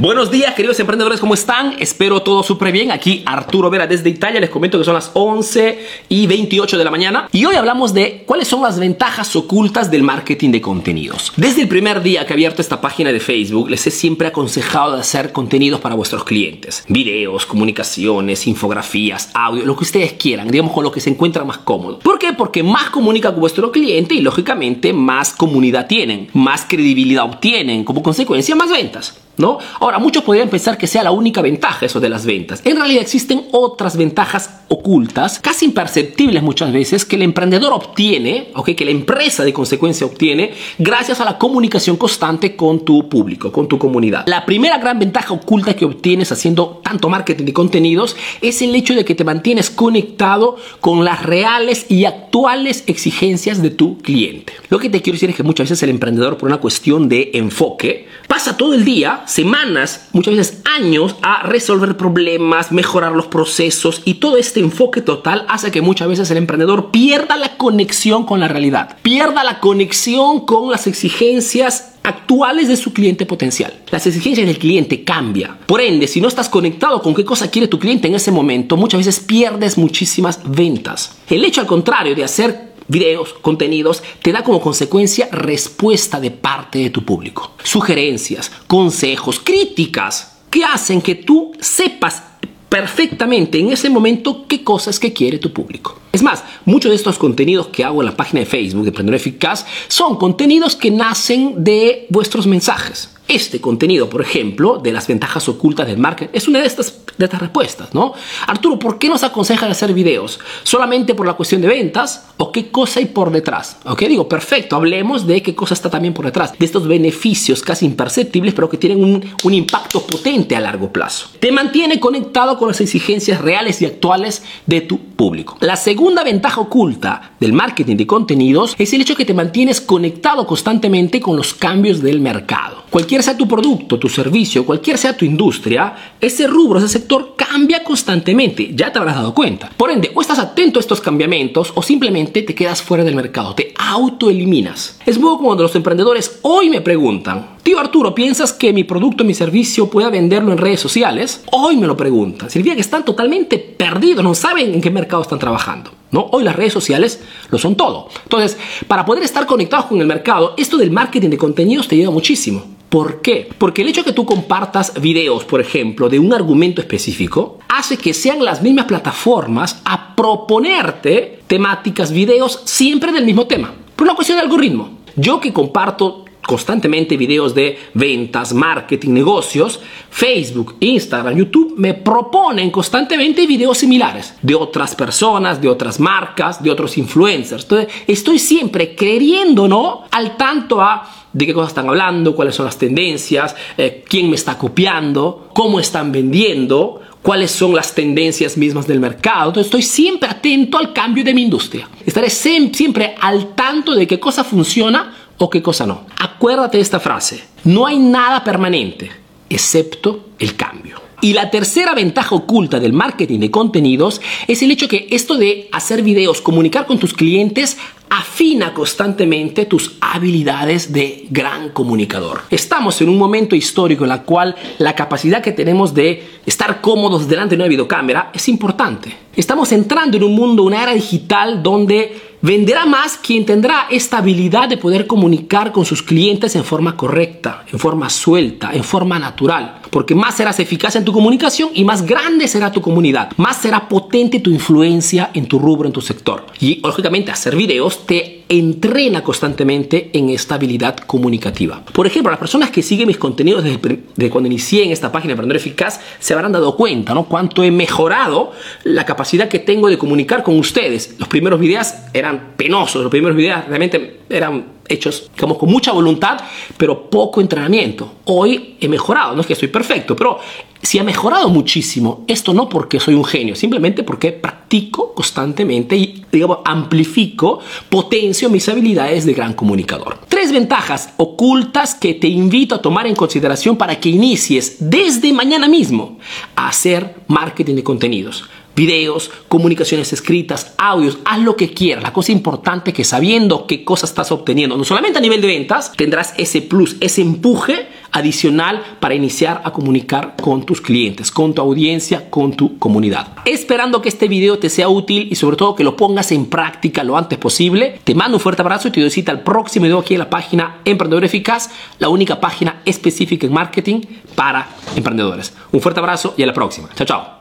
Buenos días, queridos emprendedores, ¿cómo están? Espero todo súper bien. Aquí Arturo Vera desde Italia. Les comento que son las 11 y 28 de la mañana. Y hoy hablamos de cuáles son las ventajas ocultas del marketing de contenidos. Desde el primer día que he abierto esta página de Facebook, les he siempre aconsejado de hacer contenidos para vuestros clientes. Videos, comunicaciones, infografías, audio, lo que ustedes quieran, digamos con lo que se encuentra más cómodo. ¿Por qué? Porque más comunica con vuestro cliente y lógicamente más comunidad tienen, más credibilidad obtienen, como consecuencia más ventas. ¿No? Ahora, muchos podrían pensar que sea la única ventaja eso de las ventas. En realidad existen otras ventajas ocultas, casi imperceptibles muchas veces, que el emprendedor obtiene, ¿okay? que la empresa de consecuencia obtiene, gracias a la comunicación constante con tu público, con tu comunidad. La primera gran ventaja oculta que obtienes haciendo tanto marketing de contenidos es el hecho de que te mantienes conectado con las reales y actuales exigencias de tu cliente. Lo que te quiero decir es que muchas veces el emprendedor, por una cuestión de enfoque, pasa todo el día semanas, muchas veces años, a resolver problemas, mejorar los procesos y todo este enfoque total hace que muchas veces el emprendedor pierda la conexión con la realidad, pierda la conexión con las exigencias actuales de su cliente potencial. Las exigencias del cliente cambian. Por ende, si no estás conectado con qué cosa quiere tu cliente en ese momento, muchas veces pierdes muchísimas ventas. El hecho al contrario de hacer videos, contenidos, te da como consecuencia respuesta de parte de tu público. Sugerencias, consejos, críticas que hacen que tú sepas perfectamente en ese momento qué cosas que quiere tu público. Es más, muchos de estos contenidos que hago en la página de Facebook de Emprendedor Eficaz son contenidos que nacen de vuestros mensajes. Este contenido, por ejemplo, de las ventajas ocultas del marketing, es una de estas, de estas respuestas, ¿no? Arturo, ¿por qué nos aconseja hacer videos? ¿Solamente por la cuestión de ventas o qué cosa hay por detrás? ¿Ok? Digo, perfecto, hablemos de qué cosa está también por detrás, de estos beneficios casi imperceptibles, pero que tienen un, un impacto potente a largo plazo. Te mantiene conectado con las exigencias reales y actuales de tu público. La segunda ventaja oculta del marketing de contenidos es el hecho que te mantienes conectado constantemente con los cambios del mercado. Cualquier sea tu producto, tu servicio, cualquier sea tu industria, ese rubro, ese sector cambia constantemente, ya te habrás dado cuenta. Por ende, o estás atento a estos cambiamientos o simplemente te quedas fuera del mercado, te autoeliminas. Es muy como cuando los emprendedores hoy me preguntan, tío Arturo, ¿piensas que mi producto, mi servicio pueda venderlo en redes sociales? Hoy me lo preguntan. Significa que están totalmente perdidos, no saben en qué mercado están trabajando. ¿No? Hoy las redes sociales lo son todo. Entonces, para poder estar conectados con el mercado, esto del marketing de contenidos te ayuda muchísimo. ¿Por qué? Porque el hecho de que tú compartas videos, por ejemplo, de un argumento específico, hace que sean las mismas plataformas a proponerte temáticas, videos, siempre del mismo tema. Por una cuestión de algoritmo. Yo que comparto constantemente videos de ventas, marketing, negocios, Facebook, Instagram, YouTube me proponen constantemente videos similares de otras personas, de otras marcas, de otros influencers. Entonces, estoy siempre queriendo, ¿no? Al tanto a de qué cosas están hablando, cuáles son las tendencias, eh, quién me está copiando, cómo están vendiendo, cuáles son las tendencias mismas del mercado. Entonces estoy siempre atento al cambio de mi industria. Estaré siempre al tanto de qué cosa funciona o qué cosa no. Acuérdate de esta frase. No hay nada permanente, excepto el cambio. Y la tercera ventaja oculta del marketing de contenidos es el hecho que esto de hacer videos, comunicar con tus clientes, afina constantemente tus habilidades de gran comunicador. Estamos en un momento histórico en el cual la capacidad que tenemos de estar cómodos delante de una videocámara es importante. Estamos entrando en un mundo, una era digital donde Venderá más quien tendrá esta habilidad de poder comunicar con sus clientes en forma correcta, en forma suelta, en forma natural. Porque más serás eficaz en tu comunicación y más grande será tu comunidad. Más será potente tu influencia en tu rubro, en tu sector. Y lógicamente hacer videos te entrena constantemente en esta habilidad comunicativa. Por ejemplo, las personas que siguen mis contenidos desde, cuando inicié en esta página de Emprendedor Eficaz se habrán dado cuenta, ¿no? Cuánto he mejorado la capacidad que tengo de comunicar con ustedes. Los primeros videos eran penosos, los primeros videos realmente eran hechos como con mucha voluntad, pero poco entrenamiento. Hoy he mejorado, no es que soy perfecto, pero si ha mejorado muchísimo, esto no porque soy un genio, simplemente porque practico constantemente y, digamos, amplifico, potencio mis habilidades de gran comunicador. Tres ventajas ocultas que te invito a tomar en consideración para que inicies desde mañana mismo a hacer marketing de contenidos videos, comunicaciones escritas, audios, haz lo que quieras. La cosa importante es que sabiendo qué cosas estás obteniendo, no solamente a nivel de ventas, tendrás ese plus, ese empuje adicional para iniciar a comunicar con tus clientes, con tu audiencia, con tu comunidad. Esperando que este video te sea útil y sobre todo que lo pongas en práctica lo antes posible. Te mando un fuerte abrazo y te doy cita al próximo video aquí en la página Emprendedor Eficaz, la única página específica en marketing para emprendedores. Un fuerte abrazo y a la próxima. Chao, chao.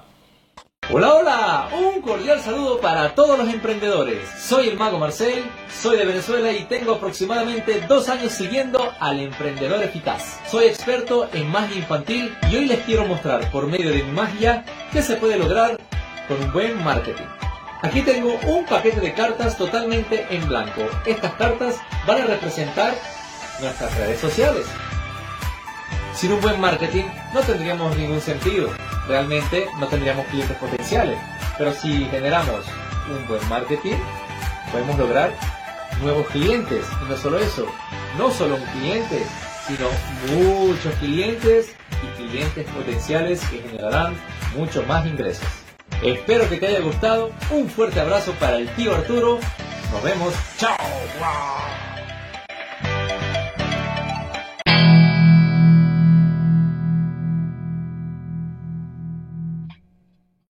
Hola, hola, un cordial saludo para todos los emprendedores. Soy el Mago Marcel, soy de Venezuela y tengo aproximadamente dos años siguiendo al emprendedor eficaz. Soy experto en magia infantil y hoy les quiero mostrar por medio de mi magia qué se puede lograr con un buen marketing. Aquí tengo un paquete de cartas totalmente en blanco. Estas cartas van a representar nuestras redes sociales. Sin un buen marketing no tendríamos ningún sentido. Realmente no tendríamos clientes potenciales. Pero si generamos un buen marketing, podemos lograr nuevos clientes. Y no solo eso, no solo un cliente, sino muchos clientes y clientes potenciales que generarán mucho más ingresos. Espero que te haya gustado. Un fuerte abrazo para el tío Arturo. Nos vemos. Chao.